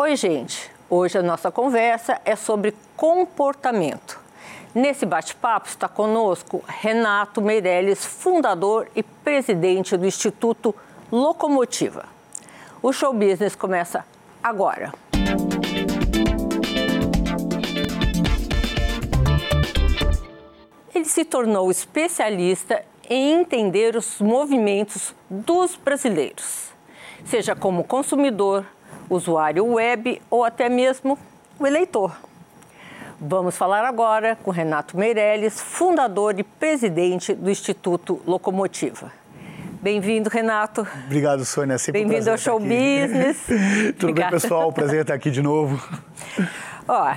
Oi, gente. Hoje a nossa conversa é sobre comportamento. Nesse bate-papo está conosco Renato Meirelles, fundador e presidente do Instituto Locomotiva. O show business começa agora. Ele se tornou especialista em entender os movimentos dos brasileiros, seja como consumidor, usuário web ou até mesmo o eleitor. Vamos falar agora com Renato Meirelles, fundador e presidente do Instituto Locomotiva. Bem-vindo, Renato. Obrigado, Sônia. Bem-vindo ao Show Business. Tudo Obrigada. bem, pessoal? Prazer estar aqui de novo. Ó,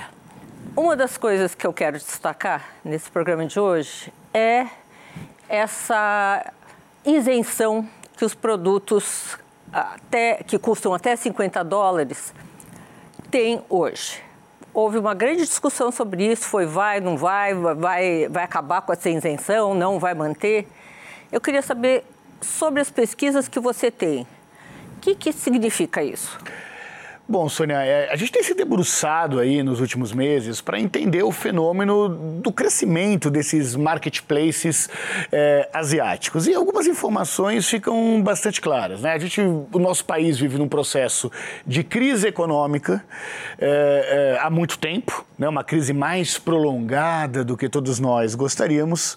uma das coisas que eu quero destacar nesse programa de hoje é essa isenção que os produtos até, que custam até 50 dólares têm hoje. Houve uma grande discussão sobre isso, foi vai, não vai, vai, vai acabar com essa isenção, não vai manter. Eu queria saber sobre as pesquisas que você tem. O que, que significa isso? Bom, Sônia, é, a gente tem se debruçado aí nos últimos meses para entender o fenômeno do crescimento desses marketplaces é, asiáticos. E algumas informações ficam bastante claras. Né? A gente, o nosso país vive num processo de crise econômica é, é, há muito tempo, né? uma crise mais prolongada do que todos nós gostaríamos.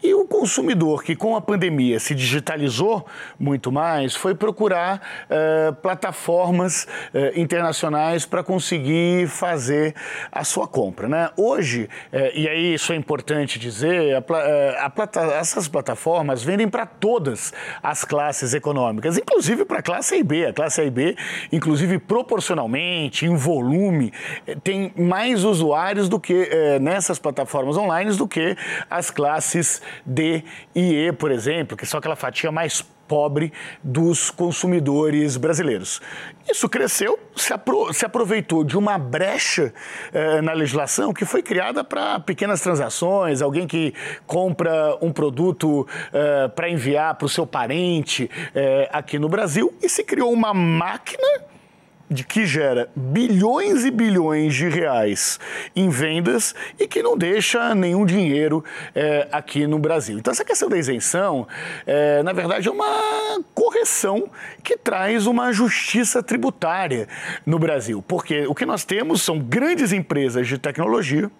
E o consumidor que com a pandemia se digitalizou muito mais foi procurar é, plataformas internacionais internacionais para conseguir fazer a sua compra. Né? Hoje, é, e aí isso é importante dizer, a, é, a plata, essas plataformas vendem para todas as classes econômicas, inclusive para a classe A e B. A classe A e B, inclusive proporcionalmente, em volume, é, tem mais usuários do que é, nessas plataformas online do que as classes D e E, por exemplo, que são aquela fatia mais pobre dos consumidores brasileiros. Isso cresceu, se, apro se aproveitou de uma brecha eh, na legislação que foi criada para pequenas transações, alguém que compra um produto eh, para enviar para o seu parente eh, aqui no Brasil e se criou uma máquina de que gera bilhões e bilhões de reais em vendas e que não deixa nenhum dinheiro é, aqui no Brasil. Então, essa questão da isenção, é, na verdade, é uma correção que traz uma justiça tributária no Brasil, porque o que nós temos são grandes empresas de tecnologia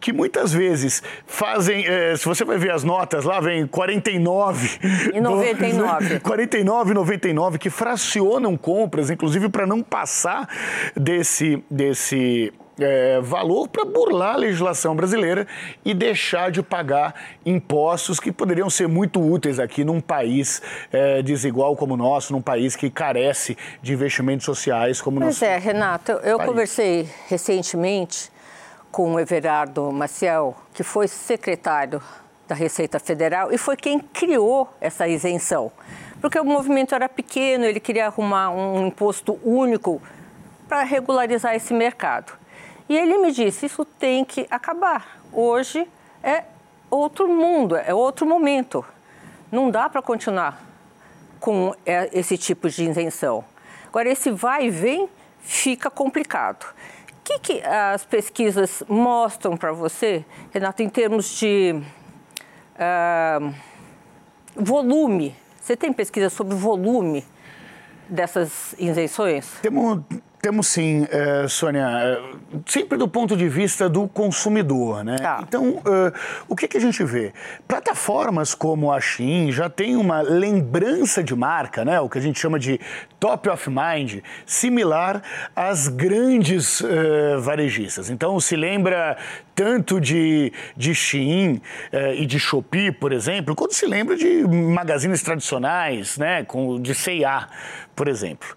que muitas vezes fazem, é, se você vai ver as notas lá, vem 49 e 99. 49 99 que fracionam compras, inclusive para não passar desse desse é, valor para burlar a legislação brasileira e deixar de pagar impostos que poderiam ser muito úteis aqui num país é, desigual como o nosso, num país que carece de investimentos sociais como o nosso. Pois é, Renato, eu país. conversei recentemente com o Everardo Maciel, que foi secretário da Receita Federal e foi quem criou essa isenção. Porque o movimento era pequeno, ele queria arrumar um imposto único para regularizar esse mercado. E ele me disse: isso tem que acabar. Hoje é outro mundo, é outro momento. Não dá para continuar com é, esse tipo de isenção. Agora, esse vai e vem fica complicado que, que as pesquisas mostram para você, Renato, em termos de uh, volume? Você tem pesquisa sobre volume dessas isenções? Temos, temos sim, uh, Sônia, uh, sempre do ponto de vista do consumidor, né? Tá. Então, uh, o que, que a gente vê? Plataformas como a Shein já tem uma lembrança de marca, né? O que a gente chama de top of mind, similar às grandes varejistas. Então, se lembra tanto de, de Shein e de Shopee, por exemplo, quanto se lembra de magazines tradicionais, né? Com, de C&A, por exemplo.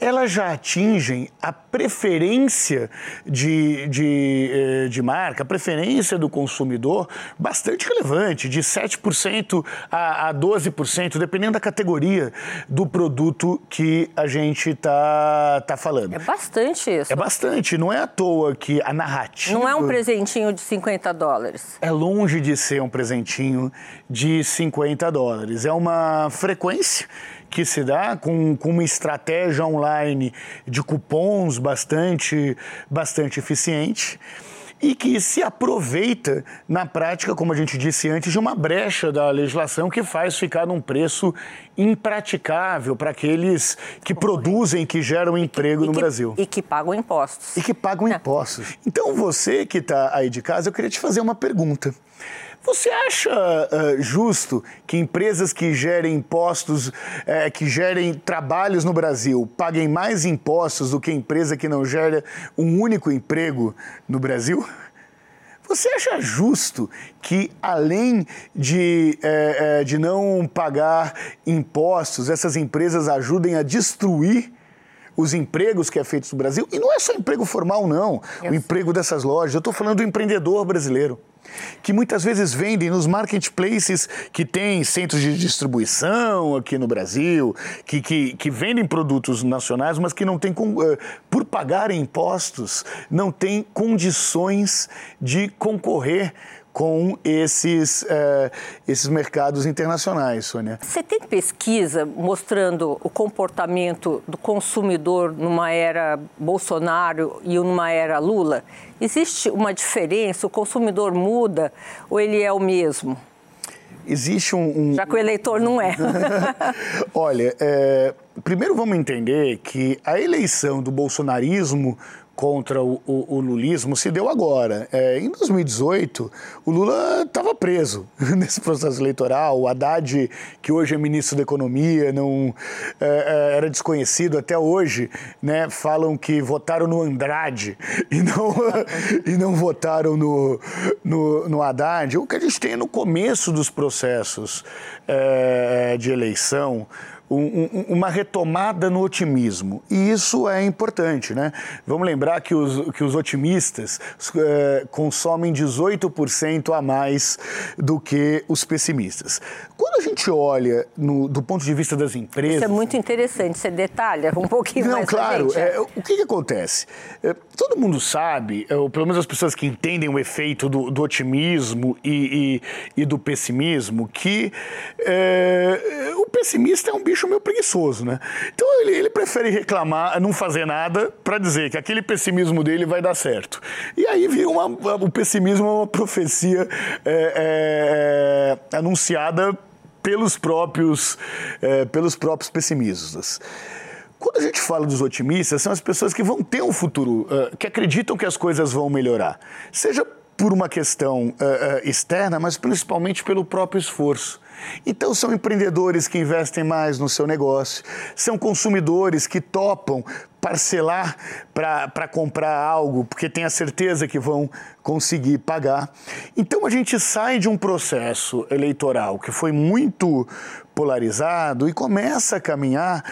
elas já atingem a preferência de, de, eh, de marca, a preferência do consumidor bastante relevante, de 7% a, a 12%, dependendo da categoria do produto que a gente está tá falando. É bastante isso. É bastante, não é à toa que a narrativa... Não é um presentinho de 50 dólares. É longe de ser um presentinho de 50 dólares. É uma frequência que se dá com, com uma estratégia online de cupons bastante, bastante eficiente e que se aproveita na prática, como a gente disse antes, de uma brecha da legislação que faz ficar num preço impraticável para aqueles que produzem, que geram emprego no que, Brasil. E que pagam impostos. E que pagam é. impostos. Então, você que está aí de casa, eu queria te fazer uma pergunta. Você acha uh, justo que empresas que gerem impostos, uh, que gerem trabalhos no Brasil, paguem mais impostos do que empresa que não gera um único emprego no Brasil? Você acha justo que, além de, uh, de não pagar impostos, essas empresas ajudem a destruir os empregos que é feito no Brasil? E não é só emprego formal, não. O emprego dessas lojas. Eu estou falando do empreendedor brasileiro que muitas vezes vendem nos marketplaces que têm centros de distribuição aqui no Brasil, que, que, que vendem produtos nacionais, mas que não têm, eh, por pagarem impostos, não têm condições de concorrer com esses, uh, esses mercados internacionais, Sônia. Você tem pesquisa mostrando o comportamento do consumidor numa era Bolsonaro e numa era Lula? Existe uma diferença? O consumidor muda ou ele é o mesmo? Existe um. um... Já que o eleitor não é. Olha, é, primeiro vamos entender que a eleição do bolsonarismo contra o, o, o, lulismo se deu agora. É, em 2018, o Lula estava preso nesse processo eleitoral. O Haddad, que hoje é ministro da Economia, não é, é, era desconhecido até hoje, né? Falam que votaram no Andrade e não, e não votaram no, no, no Haddad. O que a gente tem no começo dos processos é, de eleição um, uma retomada no otimismo. E isso é importante, né? Vamos lembrar que os, que os otimistas é, consomem 18% a mais do que os pessimistas. Quando a gente olha no, do ponto de vista das empresas. Isso é muito interessante, você detalha um pouquinho Não, mais. claro. É, o que, que acontece? É, todo mundo sabe, é, ou pelo menos as pessoas que entendem o efeito do, do otimismo e, e, e, do pessimismo, que é, o pessimista é um bicho meio preguiçoso, né? Então ele, ele prefere reclamar, não fazer nada, para dizer que aquele pessimismo dele vai dar certo. E aí vira uma, o pessimismo é uma profecia é, é, anunciada pelos próprios, é, pelos próprios pessimistas. Quando a gente fala dos otimistas, são as pessoas que vão ter um futuro, uh, que acreditam que as coisas vão melhorar. Seja por uma questão uh, externa, mas principalmente pelo próprio esforço. Então, são empreendedores que investem mais no seu negócio, são consumidores que topam parcelar para comprar algo, porque tem a certeza que vão conseguir pagar. Então, a gente sai de um processo eleitoral que foi muito polarizado e começa a caminhar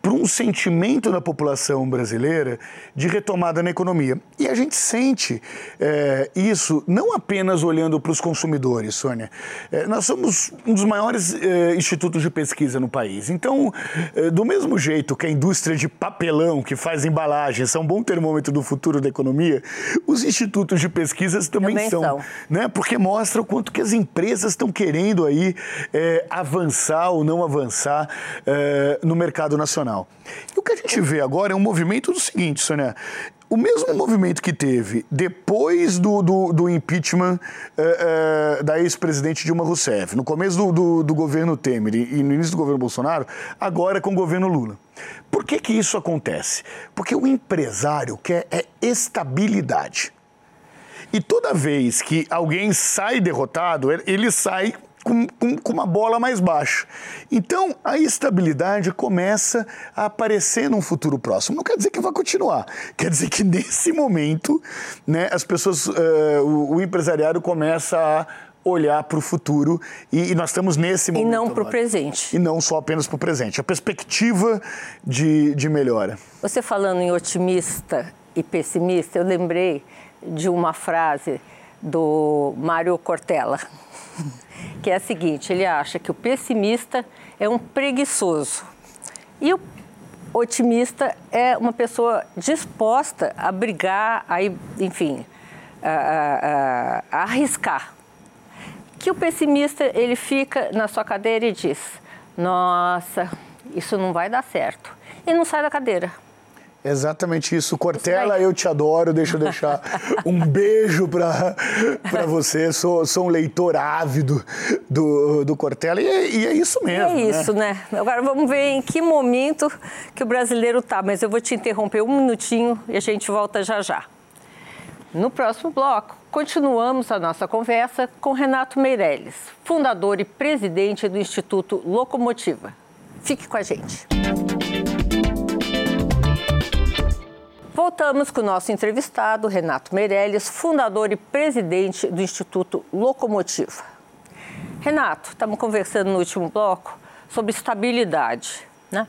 para um sentimento na população brasileira de retomada na economia. E a gente sente é, isso não apenas olhando para os consumidores, Sônia. É, nós somos um dos maiores é, institutos de pesquisa no país. Então, do mesmo jeito que a indústria de papelão, que faz embalagens, é um bom termômetro do futuro da economia, os institutos de pesquisas também, também são, são. Né? Porque mostra o quanto que as empresas estão querendo aí avançar ou não avançar no mercado nacional. E o que a gente vê agora é um movimento do seguinte, Sônia. O mesmo movimento que teve depois do, do, do impeachment uh, uh, da ex-presidente Dilma Rousseff, no começo do, do, do, governo Temer e no início do governo Bolsonaro, agora com o governo Lula. Por que, que isso acontece? Porque o empresário quer é estabilidade. E toda vez que alguém sai derrotado, ele sai com, com, com, uma bola mais baixa. Então, a estabilidade começa a aparecer num futuro próximo. Não quer dizer que vai continuar, quer dizer que nesse momento, né, as pessoas, uh, o, o empresariado começa a olhar para o futuro e, e, nós estamos nesse momento. E não para o presente. E não só apenas para o presente. A perspectiva de, de melhora. Você falando em otimista e pessimista, eu lembrei de uma frase do Mário Cortella que é a seguinte: ele acha que o pessimista é um preguiçoso e o otimista é uma pessoa disposta a brigar, a, enfim, a, a, a arriscar. Que o pessimista ele fica na sua cadeira e diz: Nossa, isso não vai dar certo. E não sai da cadeira. Exatamente isso. Cortella, eu te adoro. Deixa eu deixar um beijo para você. Sou, sou um leitor ávido do, do Cortella e é, e é isso mesmo. é isso, né? né? Agora vamos ver em que momento que o brasileiro tá. Mas eu vou te interromper um minutinho e a gente volta já já. No próximo bloco, continuamos a nossa conversa com Renato Meirelles, fundador e presidente do Instituto Locomotiva. Fique com a gente. Voltamos com o nosso entrevistado, Renato Meirelles, fundador e presidente do Instituto Locomotiva. Renato, estamos conversando no último bloco sobre estabilidade. Né?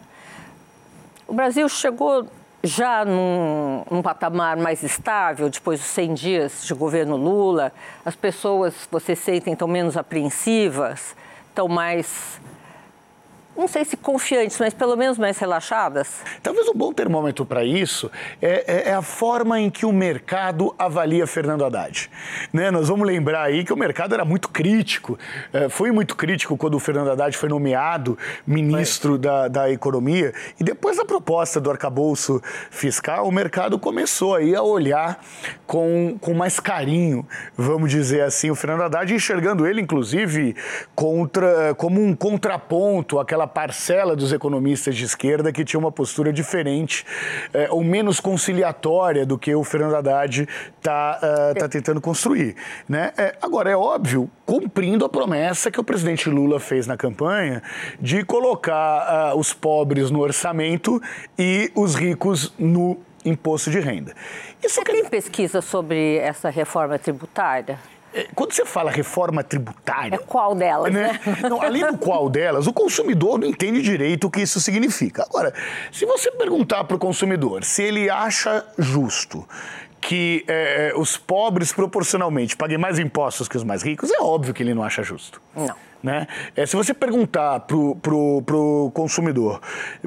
O Brasil chegou já num, num, patamar mais estável, depois dos 100 dias de governo Lula, as pessoas, você sentem, estão menos apreensivas, estão mais não sei se confiantes, mas pelo menos mais relaxadas? Talvez um bom termômetro para isso é, é, é, a forma em que o mercado avalia Fernando Haddad. Né? Nós vamos lembrar aí que o mercado era muito crítico, é, foi muito crítico quando o Fernando Haddad foi nomeado ministro da, da Economia e depois da proposta do arcabouço fiscal, o mercado começou aí a olhar com, com mais carinho, vamos dizer assim, o Fernando Haddad, enxergando ele, inclusive, contra, como um contraponto àquela parcela dos economistas de esquerda que tinha uma postura diferente é, ou menos conciliatória do que o Fernando Haddad está uh, tá tentando construir. Né? É, agora, é óbvio, cumprindo a promessa que o presidente Lula fez na campanha de colocar uh, os pobres no orçamento e os ricos no imposto de renda. Isso Você que... tem pesquisa sobre essa reforma tributária? É, quando você fala reforma tributária. É qual delas, né? né? Não, além do qual delas, o consumidor não entende direito o que isso significa. Agora, se você perguntar para o consumidor se ele acha justo que é, os pobres proporcionalmente paguem mais impostos que os mais ricos, é óbvio que ele não acha justo. Não. Né? É, se você perguntar para o consumidor,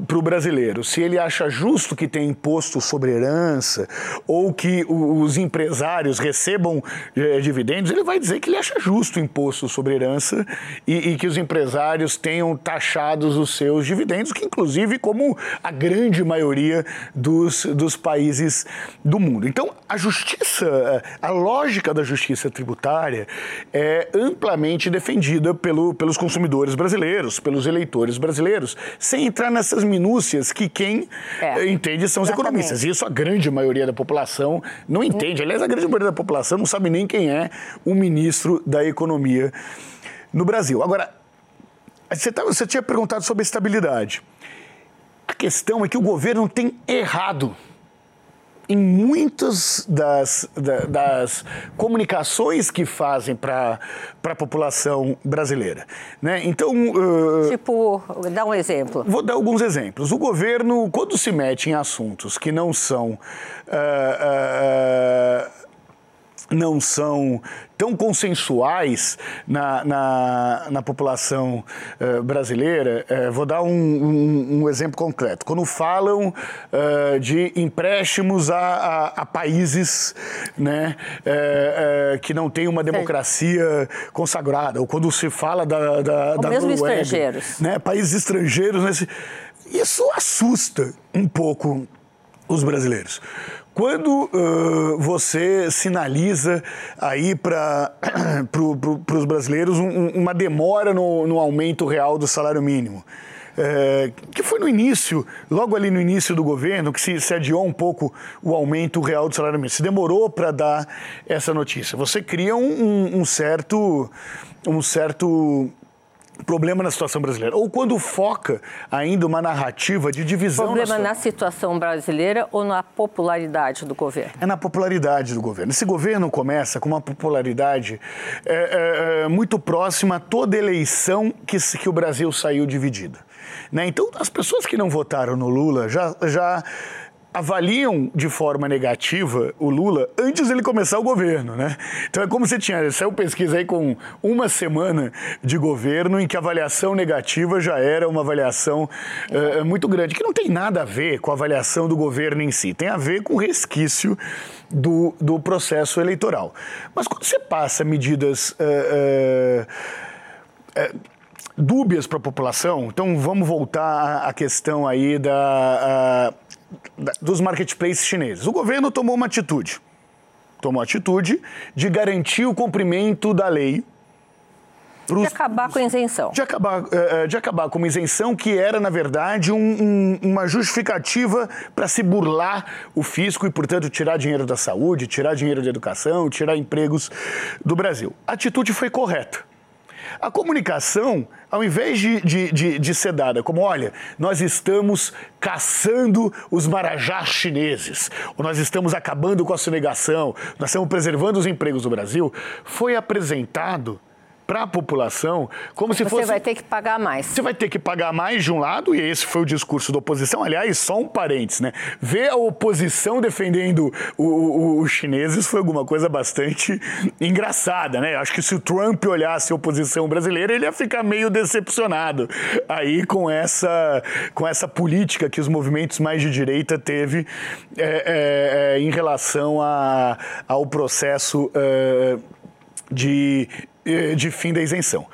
para o brasileiro, se ele acha justo que tenha imposto sobre herança ou que os empresários recebam é, dividendos, ele vai dizer que ele acha justo o imposto sobre herança e, e, que os empresários tenham taxados os seus dividendos, que inclusive como a grande maioria dos, dos países do mundo. Então, a justiça, a lógica da justiça tributária é amplamente defendida pelo pelo, pelos consumidores brasileiros, pelos eleitores brasileiros, sem entrar nessas minúcias que quem é, entende são os exatamente. economistas. E isso a grande maioria da população não entende. Aliás, a grande maioria da população não sabe nem quem é o ministro da Economia no Brasil. Agora, você, tá, você tinha perguntado sobre estabilidade. A questão é que o governo tem errado em muitas das, das comunicações que fazem para a população brasileira. Né? Então. Uh, tipo, dá um exemplo. Vou dar alguns exemplos. O governo, quando se mete em assuntos que não são. Uh, uh, não são tão consensuais na, na, na população uh, brasileira. Uh, vou dar um, um, um, exemplo concreto. Quando falam uh, de empréstimos a, a, a países né, que não têm uma democracia consagrada, ou quando se fala da, da, da mesmo Noruega, estrangeiros. Né, países estrangeiros, né, isso assusta um pouco os brasileiros. Quando uh, você sinaliza aí para pro, pro, os brasileiros um, uma demora no, no, aumento real do salário mínimo, é, que foi no início, logo ali no início do governo, que se, se adiou um pouco o aumento real do salário mínimo, se demorou para dar essa notícia. Você cria um, um certo, um certo problema na situação brasileira. Ou quando foca ainda uma narrativa de divisão. Problema na, na situação brasileira ou na popularidade do governo? É na popularidade do governo. Esse governo começa com uma popularidade é, é, é muito próxima a toda eleição que, que o Brasil saiu dividida. Né? Então, as pessoas que não votaram no Lula já, já avaliam de forma negativa o Lula antes dele começar o governo, né? Então é como se tinha, saiu pesquisa aí com uma semana de governo em que a avaliação negativa já era uma avaliação uh, muito grande, que não tem nada a ver com a avaliação do governo em si, tem a ver com o resquício do, do processo eleitoral. Mas quando você passa medidas uh, uh, dúbias para a população. Então vamos voltar à questão aí da, dos marketplaces chineses. O governo tomou uma atitude. Tomou a atitude de garantir o cumprimento da lei Pros, de acabar com a isenção. De acabar, eh, eh, de acabar com uma isenção que era, na verdade, um, um, uma justificativa para se burlar o fisco e, portanto, tirar dinheiro da saúde, tirar dinheiro da educação, tirar empregos do Brasil. A atitude foi correta. A comunicação, ao invés de, de, de, de, ser dada como, olha, nós estamos caçando os marajás chineses, ou nós estamos acabando com a sonegação, nós estamos preservando os empregos do Brasil, foi apresentado para a população como se Você fosse. Você vai ter que pagar mais. Você vai ter que pagar mais de um lado, e esse foi o discurso da oposição. Aliás, só um parênteses, né? Ver a oposição defendendo os chineses foi alguma coisa bastante engraçada, né? Acho que se o Trump olhasse a oposição brasileira, ele ia ficar meio decepcionado aí com essa, com essa política que os movimentos mais de direita teve é, é, é em relação a, ao processo. É, de de fim da isenção.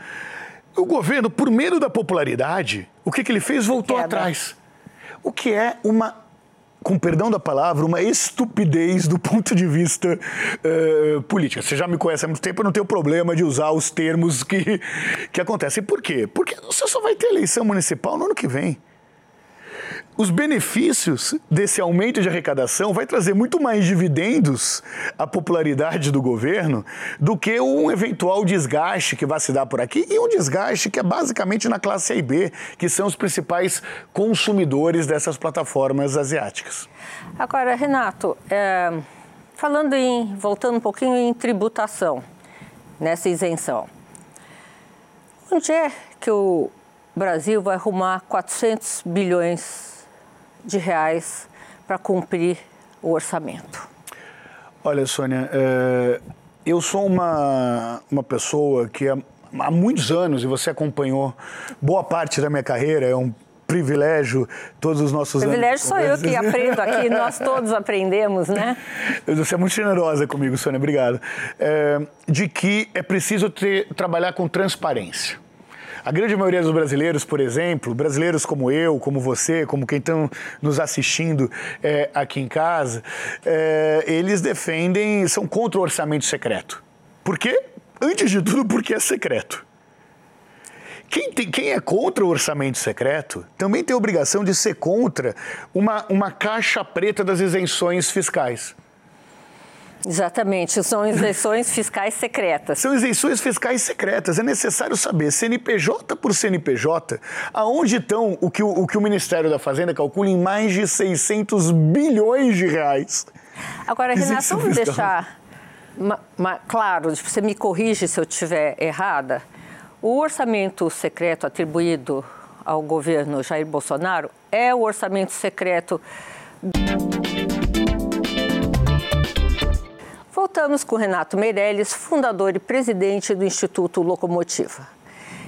O governo, por medo da popularidade, o que, que ele fez? Voltou Queda. atrás. O que é uma com perdão da palavra, uma estupidez do ponto de vista uh, político. Você já me conhece há muito tempo, eu não tenho problema de usar os termos que, que acontecem. Por quê? Porque você só vai ter eleição municipal no ano que vem os benefícios desse aumento de arrecadação vai trazer muito mais dividendos à popularidade do governo do que um eventual desgaste que vai se dar por aqui e um desgaste que é basicamente na classe A e B, que são os principais consumidores dessas plataformas asiáticas. Agora, Renato, é, falando em, voltando um pouquinho em tributação, nessa isenção, onde é que o Brasil vai arrumar 400 bilhões de reais para cumprir o orçamento? Olha, Sônia, é, eu sou uma, uma pessoa que há, muitos anos, e você acompanhou boa parte da minha carreira, é um privilégio todos os nossos privilégio anos. Privilégio sou eu que aprendo aqui, nós todos aprendemos, né? Você é muito generosa comigo, Sônia, obrigado. É, de que é preciso ter, trabalhar com transparência. A grande maioria dos brasileiros, por exemplo, brasileiros como eu, como você, como quem estão nos assistindo é, aqui em casa, é, eles defendem, são contra o orçamento secreto. Por quê? Antes de tudo, porque é secreto. Quem, tem, quem, é contra o orçamento secreto também tem a obrigação de ser contra uma, uma caixa preta das isenções fiscais. Exatamente, são isenções fiscais secretas. São isenções fiscais secretas. É necessário saber, CNPJ por CNPJ, aonde estão o que o, o, que o Ministério da Fazenda calcula em mais de 600 bilhões de reais. Agora, Renato, vamos deixar ma, ma, claro, você me corrige se eu estiver errada, o orçamento secreto atribuído ao governo Jair Bolsonaro é o orçamento secreto Voltamos com Renato Meirelles, fundador e presidente do Instituto Locomotiva.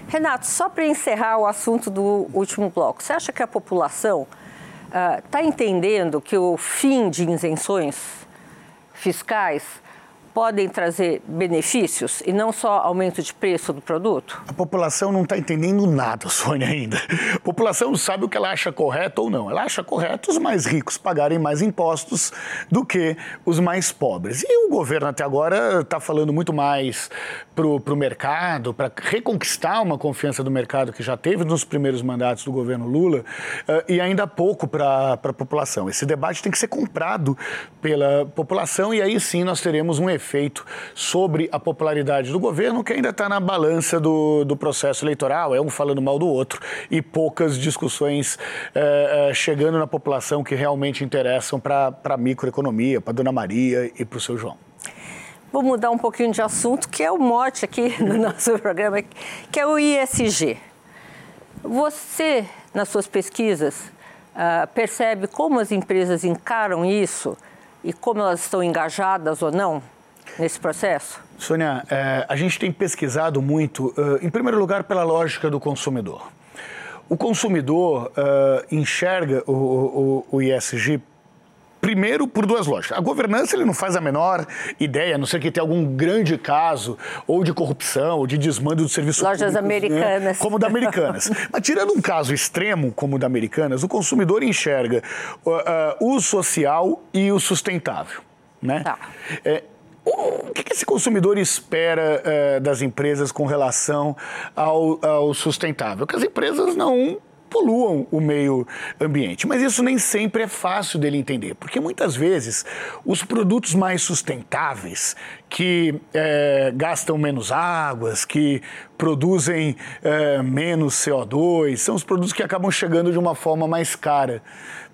Renato, só para encerrar o assunto do último bloco, você acha que a população está uh, entendendo que o fim de isenções fiscais podem trazer benefícios e não só aumento de preço do produto? A população não está entendendo nada, Sônia, ainda. A população sabe o que ela acha correto ou não. Ela acha correto os mais ricos pagarem mais impostos do que os mais pobres. E o governo até agora está falando muito mais para o mercado, para reconquistar uma confiança do mercado que já teve nos primeiros mandatos do governo Lula uh, e ainda pouco para a população. Esse debate tem que ser comprado pela população e aí sim nós teremos um efeito efeito sobre a popularidade do governo, que ainda está na balança do, do processo eleitoral, é um falando mal do outro, e poucas discussões é, é, chegando na população que realmente interessam para a microeconomia, para Dona Maria e para o seu João. Vou mudar um pouquinho de assunto, que é o mote aqui no nosso programa, que é o ISG. Você, nas suas pesquisas, uh, percebe como as empresas encaram isso e como elas estão engajadas ou não? Nesse processo? Sônia, é, a gente tem pesquisado muito, uh, em primeiro lugar, pela lógica do consumidor. O consumidor uh, enxerga o, o, o ISG primeiro por duas lógicas. A governança ele não faz a menor ideia, a não ser que tenha algum grande caso ou de corrupção ou de desmando do serviço Lojas público, americanas. Né? Como da Americanas. Mas tirando um caso extremo como o da Americanas, o consumidor enxerga uh, uh, o social e o sustentável. Né? Tá. É, o que esse consumidor espera uh, das empresas com relação ao, ao sustentável? Que as empresas não poluam o meio ambiente. Mas isso nem sempre é fácil dele entender, porque muitas vezes os produtos mais sustentáveis, que é, gastam menos águas, que produzem é, menos CO2, são os produtos que acabam chegando de uma forma mais cara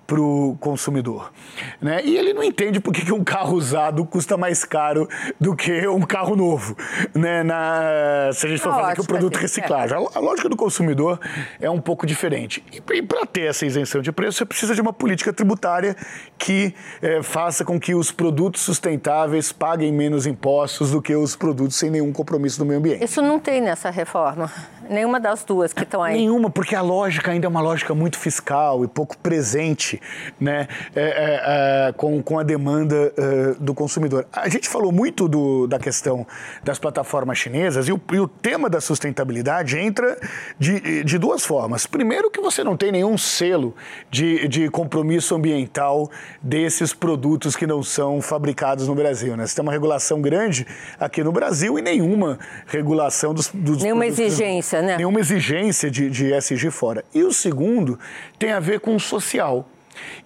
para o consumidor. Né? E ele não entende por que um carro usado custa mais caro do que um carro novo, né? Na, se a gente for falar que o produto reciclagem. É. A, lógica do consumidor é um pouco diferente. E, para ter essa isenção de preço, você precisa de uma política tributária que é, faça com que os produtos sustentáveis paguem menos impostos do que os produtos sem nenhum compromisso no meio ambiente. Isso não tem nessa reforma. Nenhuma das duas que estão aí. Nenhuma, porque a lógica ainda é uma lógica muito fiscal e pouco presente né, é, é, é, com, com a demanda é, do consumidor. A gente falou muito do, da questão das plataformas chinesas e o, e o tema da sustentabilidade entra de, de duas formas. Primeiro, que você não tem nenhum selo de, de compromisso ambiental desses produtos que não são fabricados no Brasil. Né? Você tem uma regulação grande aqui no Brasil e nenhuma regulação dos, dos nenhuma exigência exigência, né? Nenhuma exigência de, de SG fora. E o segundo tem a ver com o social.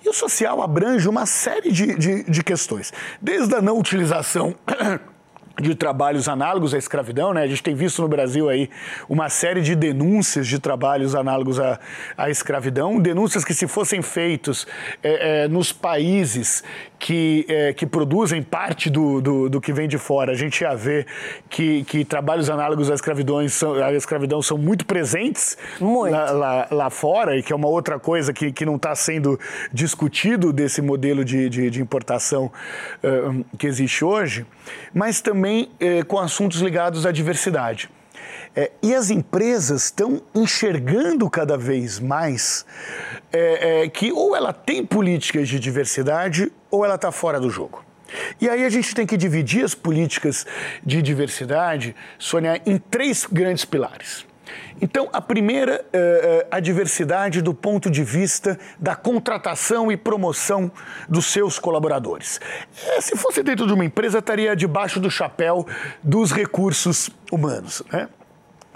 E o social abrange uma série de, de, de questões, desde a não utilização de trabalhos análogos à escravidão, né? A gente tem visto no Brasil aí uma série de denúncias de trabalhos análogos à, à escravidão, denúncias que se fossem feitos é, é, nos países que, é, que produzem parte do, do, do, que vem de fora, a gente ia ver que, que trabalhos análogos à escravidão são, à escravidão são muito presentes muito. Lá, lá, lá, fora, e que é uma outra coisa que, que não está sendo discutido desse modelo de, de, de importação uh, que existe hoje, mas também uh, com assuntos ligados à diversidade. É, e as empresas estão enxergando cada vez mais é, é, que ou ela tem políticas de diversidade ou ela está fora do jogo. E aí a gente tem que dividir as políticas de diversidade, Sônia, em três grandes pilares. Então, a primeira, é, é a diversidade do ponto de vista da contratação e promoção dos seus colaboradores. É, se fosse dentro de uma empresa, estaria debaixo do chapéu dos recursos humanos. Né?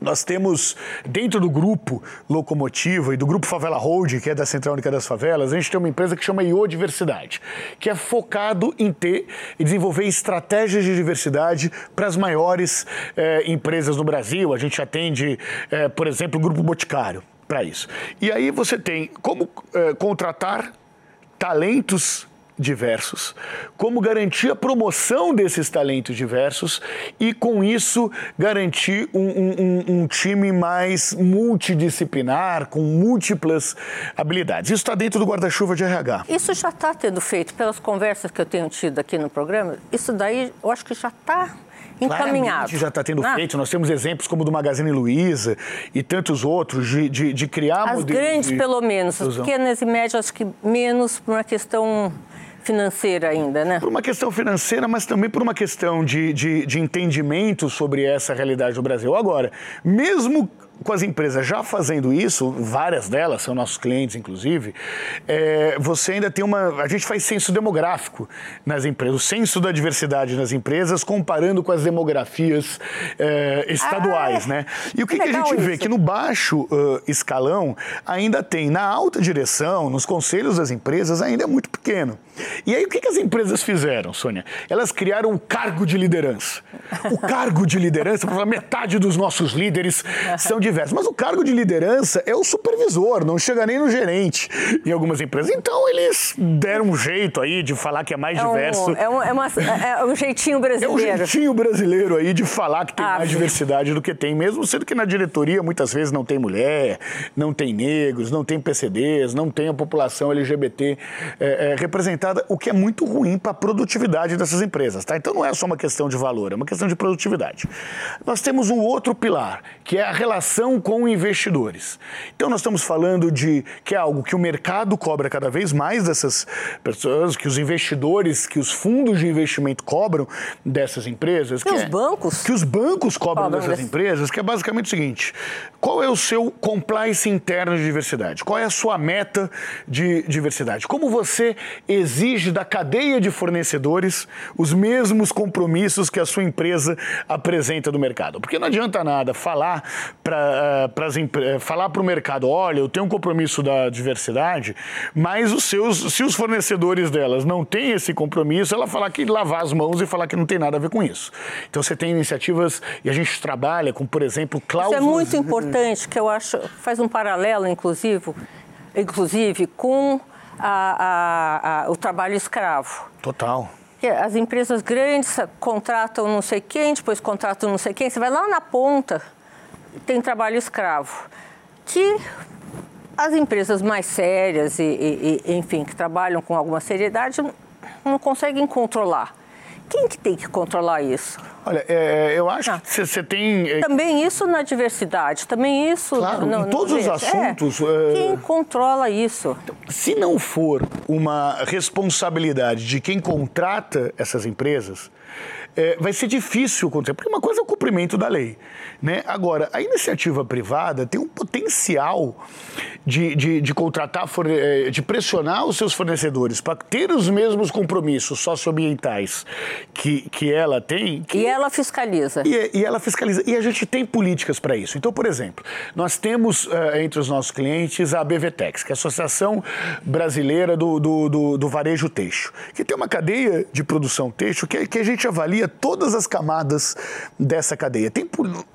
Nós temos, dentro do grupo Locomotiva e do grupo Favela Hold, que é da Central Única das Favelas, a gente tem uma empresa que chama Iodiversidade, que é focado em ter e desenvolver estratégias de diversidade para as maiores eh, empresas no Brasil. A gente atende, eh, por exemplo, o Grupo Boticário para isso. E aí você tem como eh, contratar talentos diversos, como garantir a promoção desses talentos diversos e, com isso, garantir um, um, um time mais multidisciplinar, com múltiplas habilidades. Isso está dentro do guarda-chuva de RH. Isso já está tendo feito, pelas conversas que eu tenho tido aqui no programa, isso daí eu acho que já está encaminhado. já está tendo ah. feito. Nós temos exemplos como do Magazine Luiza e tantos outros de, de, de criar As grandes, de... pelo menos. As pequenas e médias, acho que menos por uma questão financeira ainda, né? Por uma questão financeira, mas também por uma questão de, de, de entendimento sobre essa realidade do Brasil. Agora, mesmo com as empresas já fazendo isso, várias delas são nossos clientes, inclusive, é, você ainda tem uma. A gente faz censo demográfico nas empresas, o censo da diversidade nas empresas, comparando com as demografias é, estaduais, ah, né? E o que, que, que a gente vê? Que no baixo uh, escalão ainda tem, na alta direção, nos conselhos das empresas, ainda é muito pequeno. E aí o que, que as empresas fizeram, Sônia? Elas criaram um cargo de liderança. O cargo de liderança, metade dos nossos líderes são diversos. Mas o cargo de liderança é o supervisor, não chega nem no gerente em algumas empresas. Então eles deram um jeito aí de falar que é mais é diverso. Um, é, um, é, uma, é, um jeitinho brasileiro. É um jeitinho brasileiro aí de falar que tem ah, mais diversidade do que tem, mesmo sendo que na diretoria muitas vezes não tem mulher, não tem negros, não tem PCDs, não tem a população LGBT é, é, representada, o que é muito ruim para a produtividade dessas empresas. Tá? Então não é só uma questão de valor, é uma questão de produtividade. Nós temos um outro pilar, que é a relação relação com investidores. Então nós estamos falando de que é algo que o mercado cobra cada vez mais dessas pessoas, que os investidores, que os fundos de investimento cobram dessas empresas. Que, que os é, bancos. Que os bancos cobram, dessas desse. empresas, que é basicamente o seguinte: qual é o seu compliance interno de diversidade? Qual é a sua meta de diversidade? Como você exige da cadeia de fornecedores os mesmos compromissos que a sua empresa apresenta no mercado? Porque não adianta nada falar para uh, falar para o mercado, olha, eu tenho um compromisso da diversidade, mas os seus, se os fornecedores delas não têm esse compromisso, ela falar que lavar as mãos e falar que não tem nada a ver com isso. Então você tem iniciativas e a gente trabalha com, por exemplo, cláusulas. Isso é muito importante, que eu acho faz um paralelo, inclusive, inclusive com a, a, a, o trabalho escravo. Total as empresas grandes contratam não sei quem, depois contratam não sei quem. Você vai lá na ponta, tem trabalho escravo. Que as empresas mais sérias e, e, e enfim, que trabalham com alguma seriedade não conseguem controlar. Quem que tem que controlar isso? Olha, é, eu acho ah. que você tem. É, também isso na diversidade, também isso. Claro, no, em todos no, os assuntos. É. Quem controla isso? Se não for uma responsabilidade de quem contrata essas empresas, é, vai ser difícil acontecer, porque uma coisa é o cumprimento da lei. Né? Agora, a iniciativa privada tem um potencial de, de, de contratar, é, de pressionar os seus fornecedores para ter os mesmos compromissos socioambientais que, que ela tem. Que... E ela fiscaliza. E, e, ela fiscaliza. E a gente tem políticas para isso. Então, por exemplo, nós temos uh, entre os nossos clientes a BVTEX, que é a Associação Brasileira do, do, do, do Varejo Teixo, que tem uma cadeia de produção teixo que, que a gente avalia todas as camadas dessa cadeia. Tem,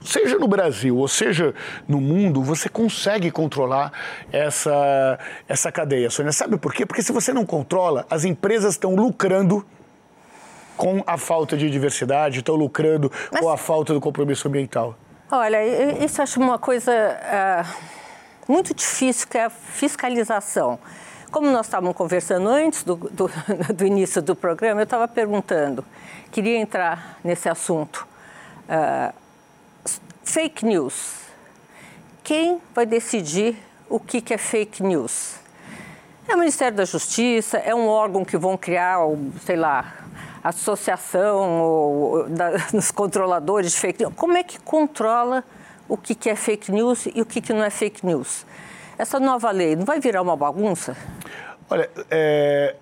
seja no Brasil ou seja no mundo, você consegue controlar essa, essa cadeia, Sônia. Sabe por quê? Porque se você não controla, as empresas estão lucrando com a falta de diversidade, estão lucrando Mas... com a falta do compromisso ambiental. Olha, isso acho uma coisa uh, muito difícil, que é a fiscalização. Como nós estávamos conversando antes do, do, do início do programa, eu estava perguntando, queria entrar nesse assunto. Uh, fake news. Quem vai decidir o que, que é fake news? É o Ministério da Justiça? É um órgão que vão criar, sei lá, associação ou, dos controladores de fake news? Como é que controla o que, que é fake news e o que, que não é fake news? Essa nova lei não vai virar uma bagunça? Olha, é,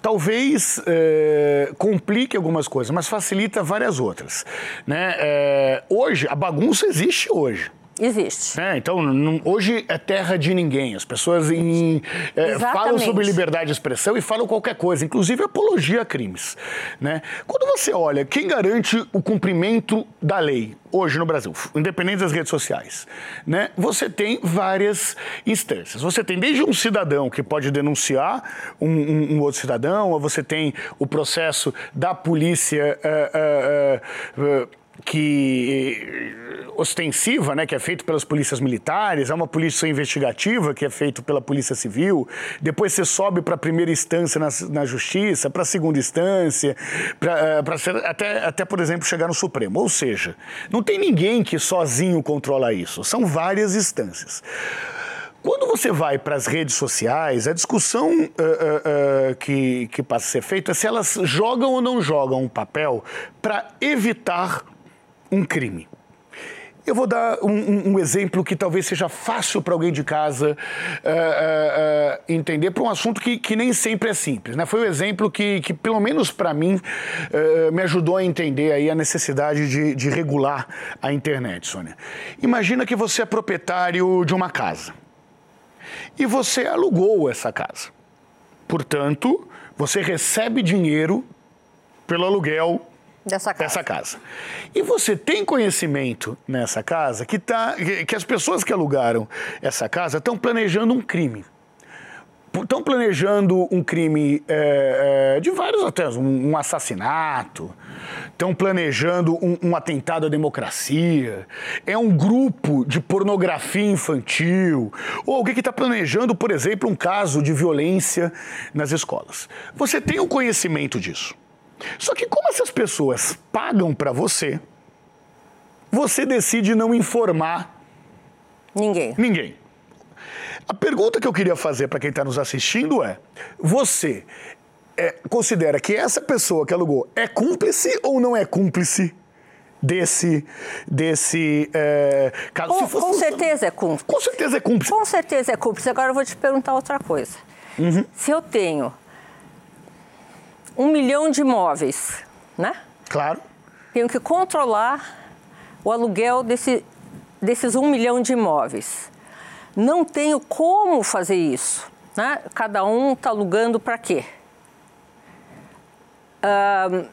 talvez é, complique algumas coisas, mas facilita várias outras. Né? É, hoje, a bagunça existe hoje. Existe. É, então, não, hoje é terra de ninguém. As pessoas em, é, falam sobre liberdade de expressão e falam qualquer coisa, inclusive apologia a crimes. Né? Quando você olha quem garante o cumprimento da lei hoje no Brasil, independente das redes sociais, né? você tem várias instâncias. Você tem desde um cidadão que pode denunciar um, um, um outro cidadão, ou você tem o processo da polícia. Uh, uh, uh, que ostensiva, né, que é feito pelas polícias militares, é uma polícia investigativa que é feito pela polícia civil. Depois você sobe para a primeira instância na, na justiça, para a segunda instância, para uh, até, até, por exemplo, chegar no Supremo. Ou seja, não tem ninguém que sozinho controla isso. São várias instâncias. Quando você vai para as redes sociais, a discussão uh, uh, uh, que, que passa a ser feita é se elas jogam ou não jogam um papel para evitar um crime. Eu vou dar um, um, um, exemplo que talvez seja fácil para alguém de casa uh, uh, uh, entender, para um assunto que, que, nem sempre é simples. Né? Foi o um exemplo que, que, pelo menos para mim, me ajudou a entender aí a necessidade de, de regular a internet, Sônia. Imagina que você é proprietário de uma casa e você alugou essa casa. Portanto, você recebe dinheiro pelo aluguel dessa casa. dessa casa. E você tem conhecimento nessa casa que, tá, que as pessoas que alugaram essa casa estão planejando um crime. Estão planejando um crime é, é, de vários até, um, um assassinato, estão planejando um, um, atentado à democracia, é um grupo de pornografia infantil, ou alguém que está planejando, por exemplo, um caso de violência nas escolas. Você tem o conhecimento disso. Só que como essas pessoas pagam para você, você decide não informar Ninguém. Ninguém. A pergunta que eu queria fazer para quem está nos assistindo é: você é, considera que essa pessoa que alugou é cúmplice ou não é cúmplice desse desse é, caso? Com, fosse, com certeza é cúmplice. Com certeza é cúmplice. Com certeza é cúmplice. Agora eu vou te perguntar outra coisa. Uhum. Se eu tenho um milhão de imóveis, né? Claro. Tenho que controlar o aluguel desse, desses um milhão de imóveis. Não tenho como fazer isso. Né? Cada um está alugando para quê? Uh,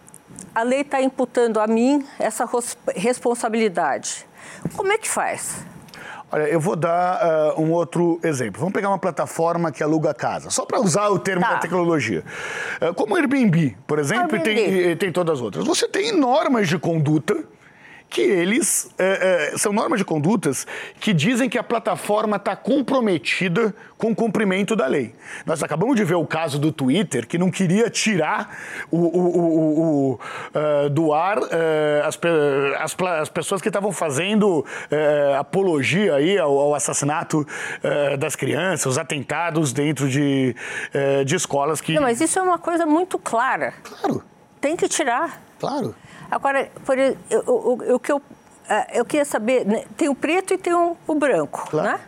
a lei está imputando a mim essa responsabilidade. Como é que faz? Olha, eu vou dar uh, um outro exemplo. Vamos pegar uma plataforma que aluga casa, só para usar o termo tá. da tecnologia. Uh, como o Airbnb, por exemplo, Airbnb. E, tem, e tem todas as outras. Você tem normas de conduta que eles é, é, são normas de condutas que dizem que a plataforma está comprometida com o cumprimento da lei. Nós acabamos de ver o caso do Twitter, que não queria tirar o, o, o, uh, do ar uh, as, as, as, pessoas que estavam fazendo uh, apologia aí ao, ao assassinato das crianças, os atentados dentro de, de escolas que. Não, mas isso é uma coisa muito clara. Claro. Tem que tirar. Claro. Agora, por, o, o, que eu, eu queria saber, né, tem o preto e tem o, o branco, claro. né?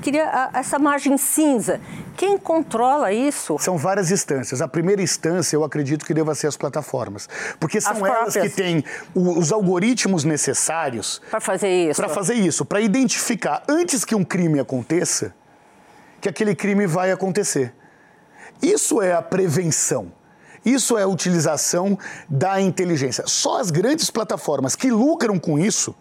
Queria a, essa margem cinza. Quem controla isso? São várias instâncias. A primeira instância, eu acredito que deva ser as plataformas, porque são as elas próprias. que têm os algoritmos necessários para fazer isso. Para fazer isso, para identificar antes que um crime aconteça, que aquele crime vai acontecer. Isso é a prevenção. Isso é a utilização da inteligência. Só as grandes plataformas que lucram com isso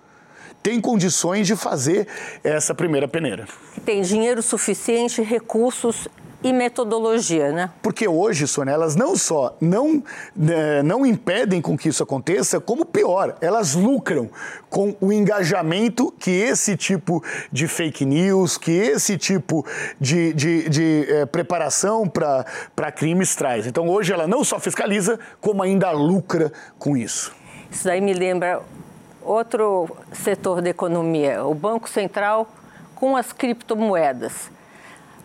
têm condições de fazer essa primeira peneira. Tem dinheiro suficiente, recursos e metodologia, né? Porque hoje, Sônia, elas não só não, né, não impedem com que isso aconteça, como pior, elas lucram com o engajamento que esse tipo de fake news, que esse tipo de, de, de é, preparação para crimes traz. Então hoje ela não só fiscaliza, como ainda lucra com isso. Isso daí me lembra outro setor da economia, o Banco Central com as criptomoedas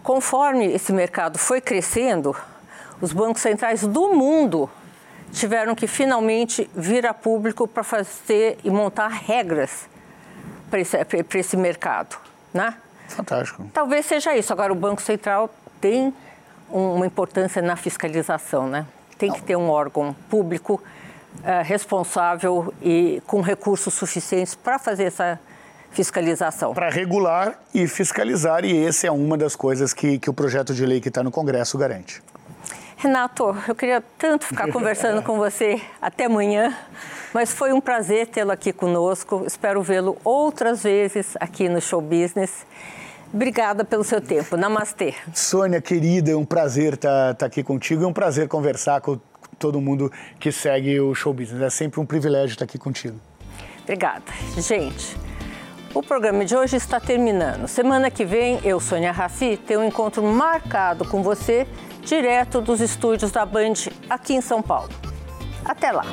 Conforme esse mercado foi crescendo, os bancos centrais do mundo tiveram que finalmente vir a público para fazer e montar regras para esse, esse mercado, né? Fantástico. Talvez seja isso. Agora, o Banco Central tem uma importância na fiscalização, né? Tem que ter um órgão público uh, responsável e com recursos suficientes para fazer essa fiscalização. Para regular e fiscalizar, e essa é uma das coisas que, que o projeto de lei que está no Congresso garante. Renato, eu queria tanto ficar conversando com você até amanhã, mas foi um prazer tê-lo aqui conosco. Espero vê-lo outras vezes aqui no Show Business. Obrigada pelo seu tempo. Namastê. Sônia, querida, é um prazer estar tá, tá aqui contigo. É um prazer conversar com todo mundo que segue o Show Business. É sempre um privilégio estar aqui contigo. Obrigada. Gente, o programa de hoje está terminando. Semana que vem, eu, Sônia Raci, tenho um encontro marcado com você, direto dos estúdios da Band aqui em São Paulo. Até lá!